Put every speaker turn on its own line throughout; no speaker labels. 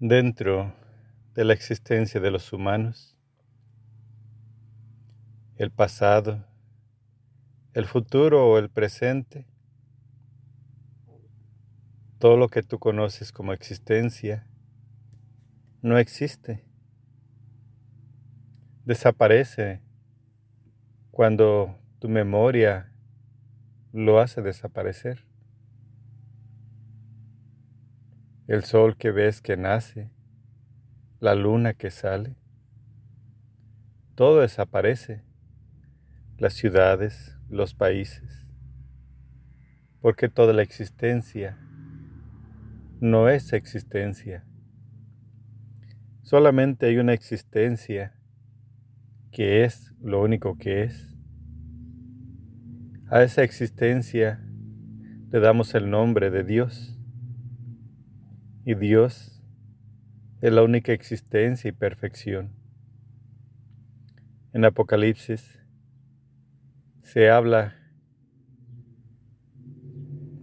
dentro de la existencia de los humanos, el pasado, el futuro o el presente, todo lo que tú conoces como existencia no existe. Desaparece cuando tu memoria lo hace desaparecer. El sol que ves que nace, la luna que sale, todo desaparece, las ciudades, los países, porque toda la existencia no es existencia. Solamente hay una existencia que es lo único que es. A esa existencia le damos el nombre de Dios. Y Dios es la única existencia y perfección. En Apocalipsis se habla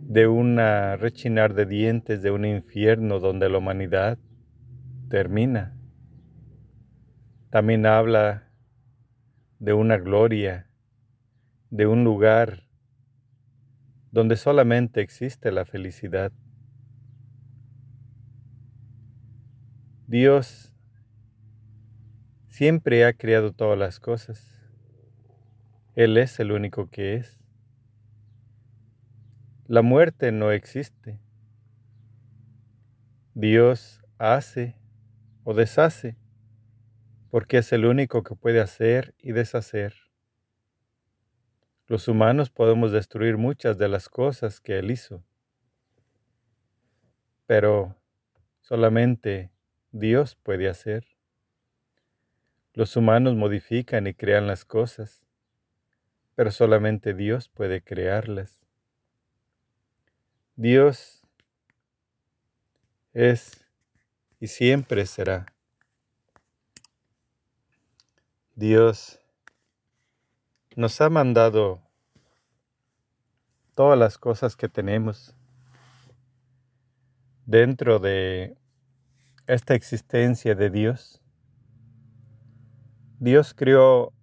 de una rechinar de dientes de un infierno donde la humanidad termina. También habla de una gloria, de un lugar donde solamente existe la felicidad. Dios siempre ha creado todas las cosas. Él es el único que es. La muerte no existe. Dios hace o deshace porque es el único que puede hacer y deshacer. Los humanos podemos destruir muchas de las cosas que Él hizo, pero solamente Dios puede hacer. Los humanos modifican y crean las cosas, pero solamente Dios puede crearlas. Dios es y siempre será. Dios nos ha mandado todas las cosas que tenemos dentro de esta existencia de Dios. Dios crió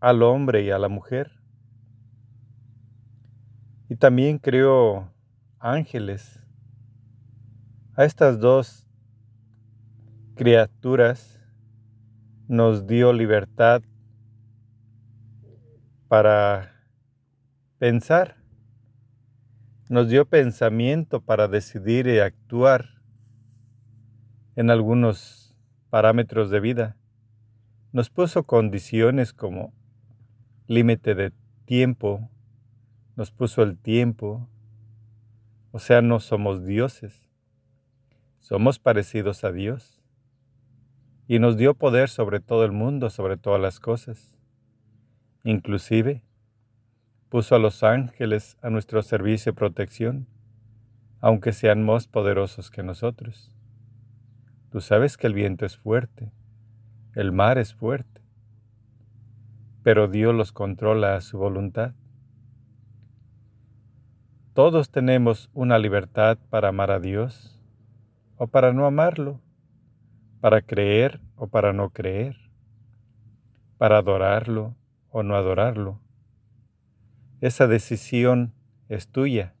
al hombre y a la mujer. Y también creó ángeles. A estas dos criaturas nos dio libertad para pensar. Nos dio pensamiento para decidir y actuar en algunos parámetros de vida. Nos puso condiciones como límite de tiempo, nos puso el tiempo, o sea, no somos dioses, somos parecidos a Dios. Y nos dio poder sobre todo el mundo, sobre todas las cosas. Inclusive, puso a los ángeles a nuestro servicio y protección, aunque sean más poderosos que nosotros. Tú sabes que el viento es fuerte, el mar es fuerte, pero Dios los controla a su voluntad. Todos tenemos una libertad para amar a Dios o para no amarlo, para creer o para no creer, para adorarlo o no adorarlo. Esa decisión es tuya,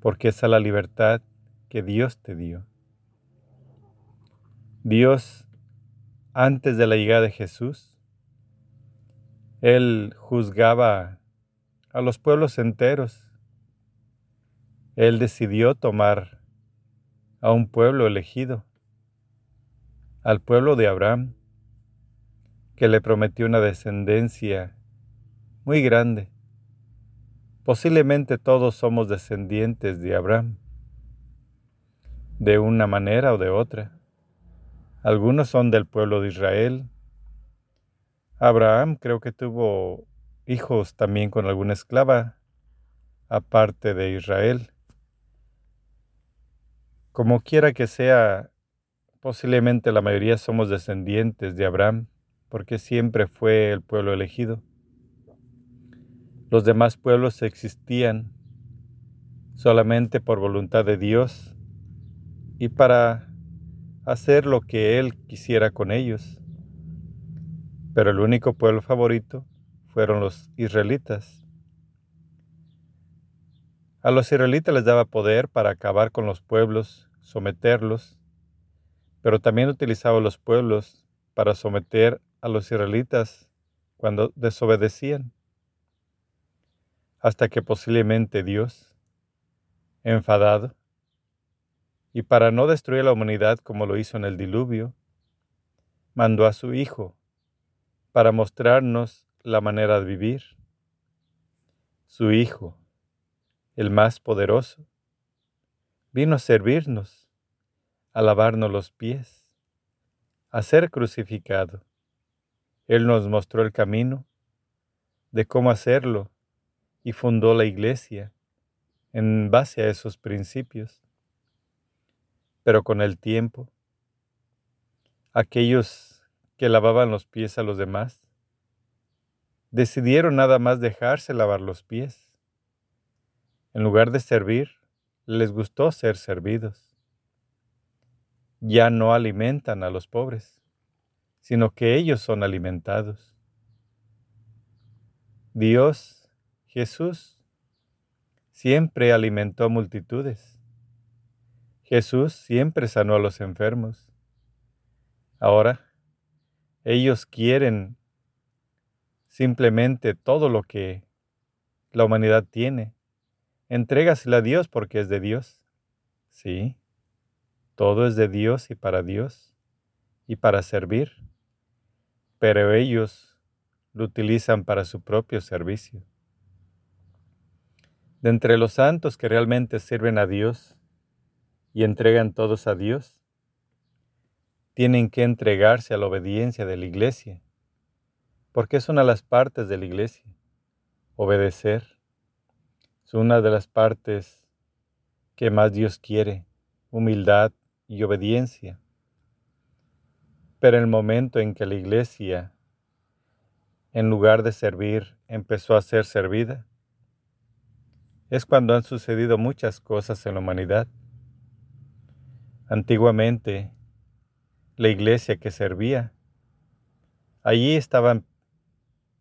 porque esa es la libertad que Dios te dio. Dios, antes de la llegada de Jesús, Él juzgaba a los pueblos enteros. Él decidió tomar a un pueblo elegido, al pueblo de Abraham, que le prometió una descendencia muy grande. Posiblemente todos somos descendientes de Abraham, de una manera o de otra. Algunos son del pueblo de Israel. Abraham creo que tuvo hijos también con alguna esclava, aparte de Israel. Como quiera que sea, posiblemente la mayoría somos descendientes de Abraham, porque siempre fue el pueblo elegido. Los demás pueblos existían solamente por voluntad de Dios y para hacer lo que Él quisiera con ellos. Pero el único pueblo favorito fueron los israelitas. A los israelitas les daba poder para acabar con los pueblos, someterlos, pero también utilizaba los pueblos para someter a los israelitas cuando desobedecían, hasta que posiblemente Dios, enfadado, y para no destruir a la humanidad como lo hizo en el diluvio, mandó a su Hijo para mostrarnos la manera de vivir. Su Hijo, el más poderoso, vino a servirnos, a lavarnos los pies, a ser crucificado. Él nos mostró el camino de cómo hacerlo y fundó la iglesia en base a esos principios. Pero con el tiempo, aquellos que lavaban los pies a los demás decidieron nada más dejarse lavar los pies. En lugar de servir, les gustó ser servidos. Ya no alimentan a los pobres, sino que ellos son alimentados. Dios, Jesús, siempre alimentó multitudes Jesús siempre sanó a los enfermos. Ahora, ellos quieren simplemente todo lo que la humanidad tiene. Entrégasela a Dios porque es de Dios. Sí, todo es de Dios y para Dios y para servir. Pero ellos lo utilizan para su propio servicio. De entre los santos que realmente sirven a Dios, y entregan todos a Dios, tienen que entregarse a la obediencia de la iglesia, porque es una de las partes de la iglesia, obedecer. Es una de las partes que más Dios quiere, humildad y obediencia. Pero el momento en que la iglesia, en lugar de servir, empezó a ser servida, es cuando han sucedido muchas cosas en la humanidad. Antiguamente, la iglesia que servía, allí estaban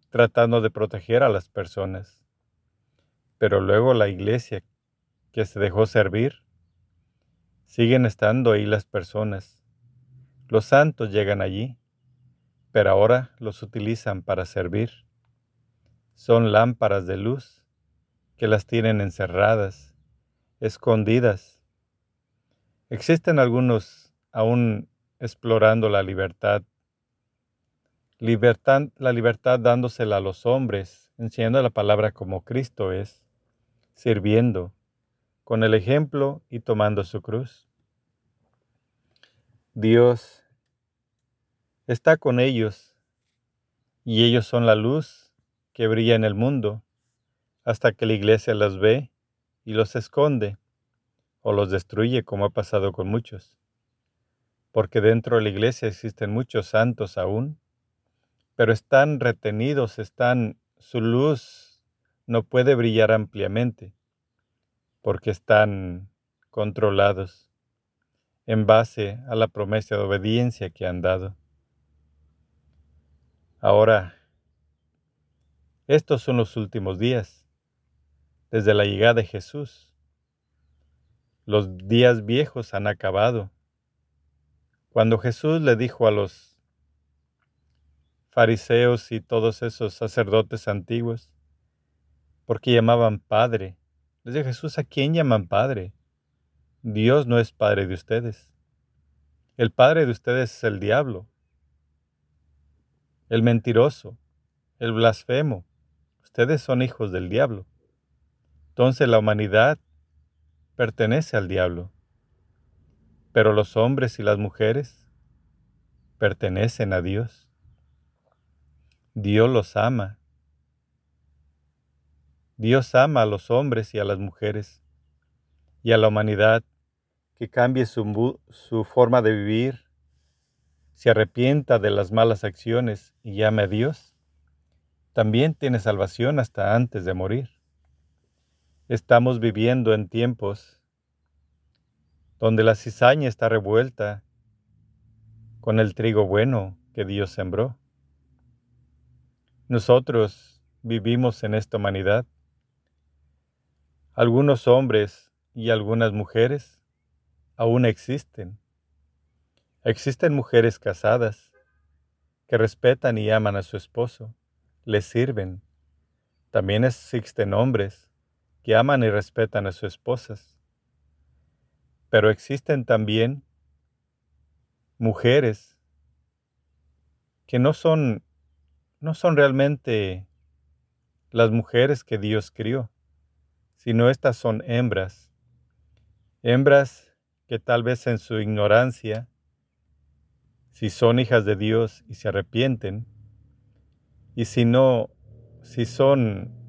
tratando de proteger a las personas, pero luego la iglesia que se dejó servir, siguen estando ahí las personas. Los santos llegan allí, pero ahora los utilizan para servir. Son lámparas de luz que las tienen encerradas, escondidas Existen algunos aún explorando la libertad, libertad, la libertad dándosela a los hombres, enseñando la palabra como Cristo es, sirviendo, con el ejemplo y tomando su cruz. Dios está con ellos y ellos son la luz que brilla en el mundo hasta que la iglesia las ve y los esconde o los destruye como ha pasado con muchos. Porque dentro de la iglesia existen muchos santos aún, pero están retenidos, están, su luz no puede brillar ampliamente, porque están controlados en base a la promesa de obediencia que han dado. Ahora, estos son los últimos días, desde la llegada de Jesús. Los días viejos han acabado. Cuando Jesús le dijo a los fariseos y todos esos sacerdotes antiguos, porque llamaban Padre, les dijo Jesús, ¿a quién llaman Padre? Dios no es Padre de ustedes. El Padre de ustedes es el diablo, el mentiroso, el blasfemo. Ustedes son hijos del diablo. Entonces la humanidad pertenece al diablo, pero los hombres y las mujeres pertenecen a Dios. Dios los ama. Dios ama a los hombres y a las mujeres y a la humanidad que cambie su, forma de vivir, se arrepienta de las malas acciones y llame a Dios, también tiene salvación hasta antes de morir. Estamos viviendo en tiempos donde la cizaña está revuelta con el trigo bueno que Dios sembró. Nosotros vivimos en esta humanidad. Algunos hombres y algunas mujeres aún existen. Existen mujeres casadas que respetan y aman a su esposo, le sirven. También existen hombres que aman y respetan a sus esposas. Pero existen también mujeres que no son no son realmente las mujeres que Dios crió, sino estas son hembras. Hembras que tal vez en su ignorancia, si son hijas de Dios y se arrepienten, y si no, si son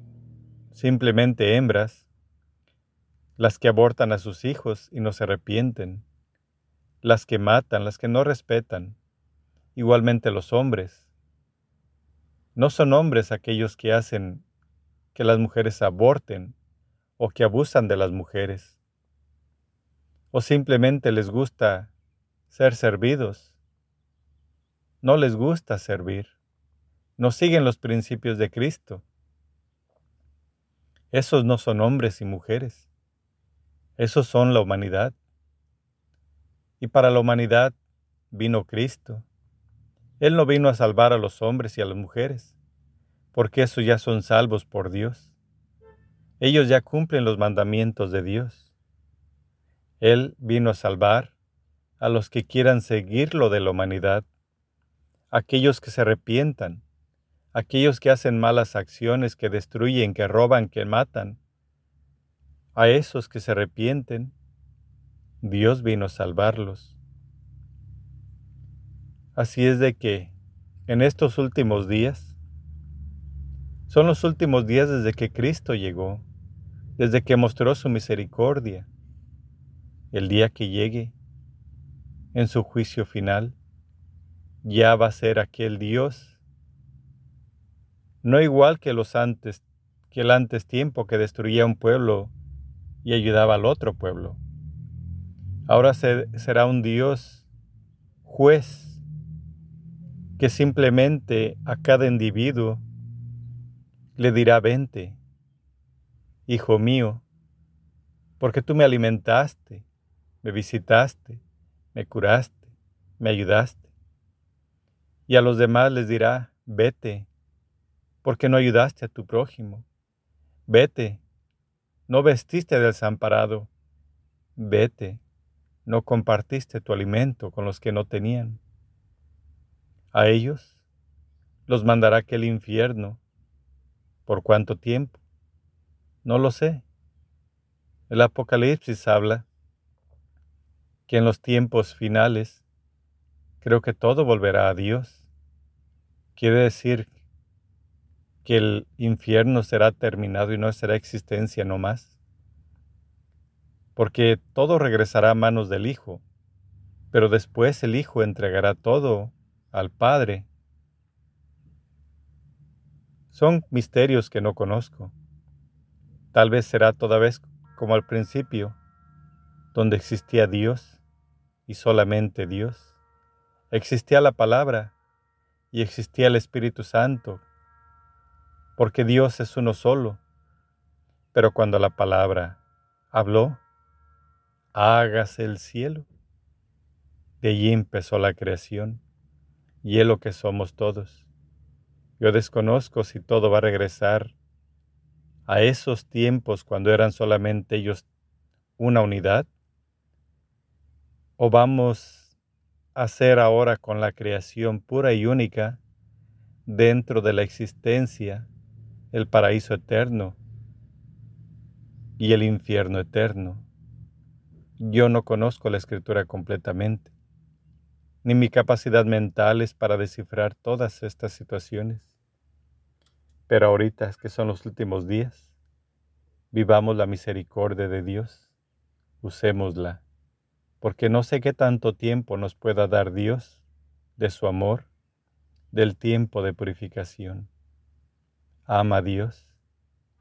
simplemente hembras, las que abortan a sus hijos y no se arrepienten, las que matan, las que no respetan, igualmente los hombres. No son hombres aquellos que hacen que las mujeres aborten o que abusan de las mujeres, o simplemente les gusta ser servidos. No les gusta servir, no siguen los principios de Cristo. Esos no son hombres y mujeres, esos son la humanidad. Y para la humanidad vino Cristo. Él no vino a salvar a los hombres y a las mujeres, porque esos ya son salvos por Dios. Ellos ya cumplen los mandamientos de Dios. Él vino a salvar a los que quieran seguirlo de la humanidad, aquellos que se arrepientan, aquellos que hacen malas acciones, que destruyen, que roban, que matan. A esos que se arrepienten, Dios vino a salvarlos. Así es de que en estos últimos días, son los últimos días desde que Cristo llegó, desde que mostró su misericordia. El día que llegue, en su juicio final, ya va a ser aquel Dios, no igual que los antes, que el antes tiempo que destruía un pueblo y ayudaba al otro pueblo Ahora será un Dios juez que simplemente a cada individuo le dirá, vente, hijo mío, porque tú me alimentaste, me visitaste, me curaste, me ayudaste. Y a los demás les dirá, vete, porque no ayudaste a tu prójimo. Vete, no vestiste desamparado. Vete, no compartiste tu alimento con los que no tenían. A ellos los mandará aquel infierno. ¿Por cuánto tiempo? No lo sé. El Apocalipsis habla que en los tiempos finales creo que todo volverá a Dios. Quiere decir que el infierno será terminado y no será existencia no más porque todo regresará a manos del Hijo, pero después el Hijo entregará todo al Padre. Son misterios que no conozco. Tal vez será toda vez como al principio, donde existía Dios y solamente Dios. Existía la palabra y existía el Espíritu Santo, porque Dios es uno solo. Pero cuando la palabra habló, hágase el cielo. De allí empezó la creación y es lo que somos todos. Yo desconozco si todo va a regresar a esos tiempos cuando eran solamente ellos una unidad o vamos a ser ahora con la creación pura y única dentro de la existencia el paraíso eterno y el infierno eterno. Yo no conozco la escritura completamente, ni mi capacidad mental es para descifrar todas estas situaciones. Pero ahorita que son los últimos días, vivamos la misericordia de Dios, usémosla, porque no sé qué tanto tiempo nos pueda dar Dios de su amor, del tiempo de purificación. Ama a Dios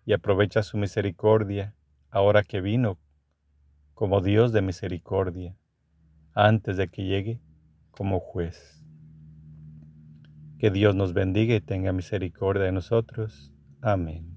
y aprovecha su misericordia ahora que vino como Dios de misericordia, antes de que llegue como juez. Que Dios nos bendiga y tenga misericordia de nosotros. Amén.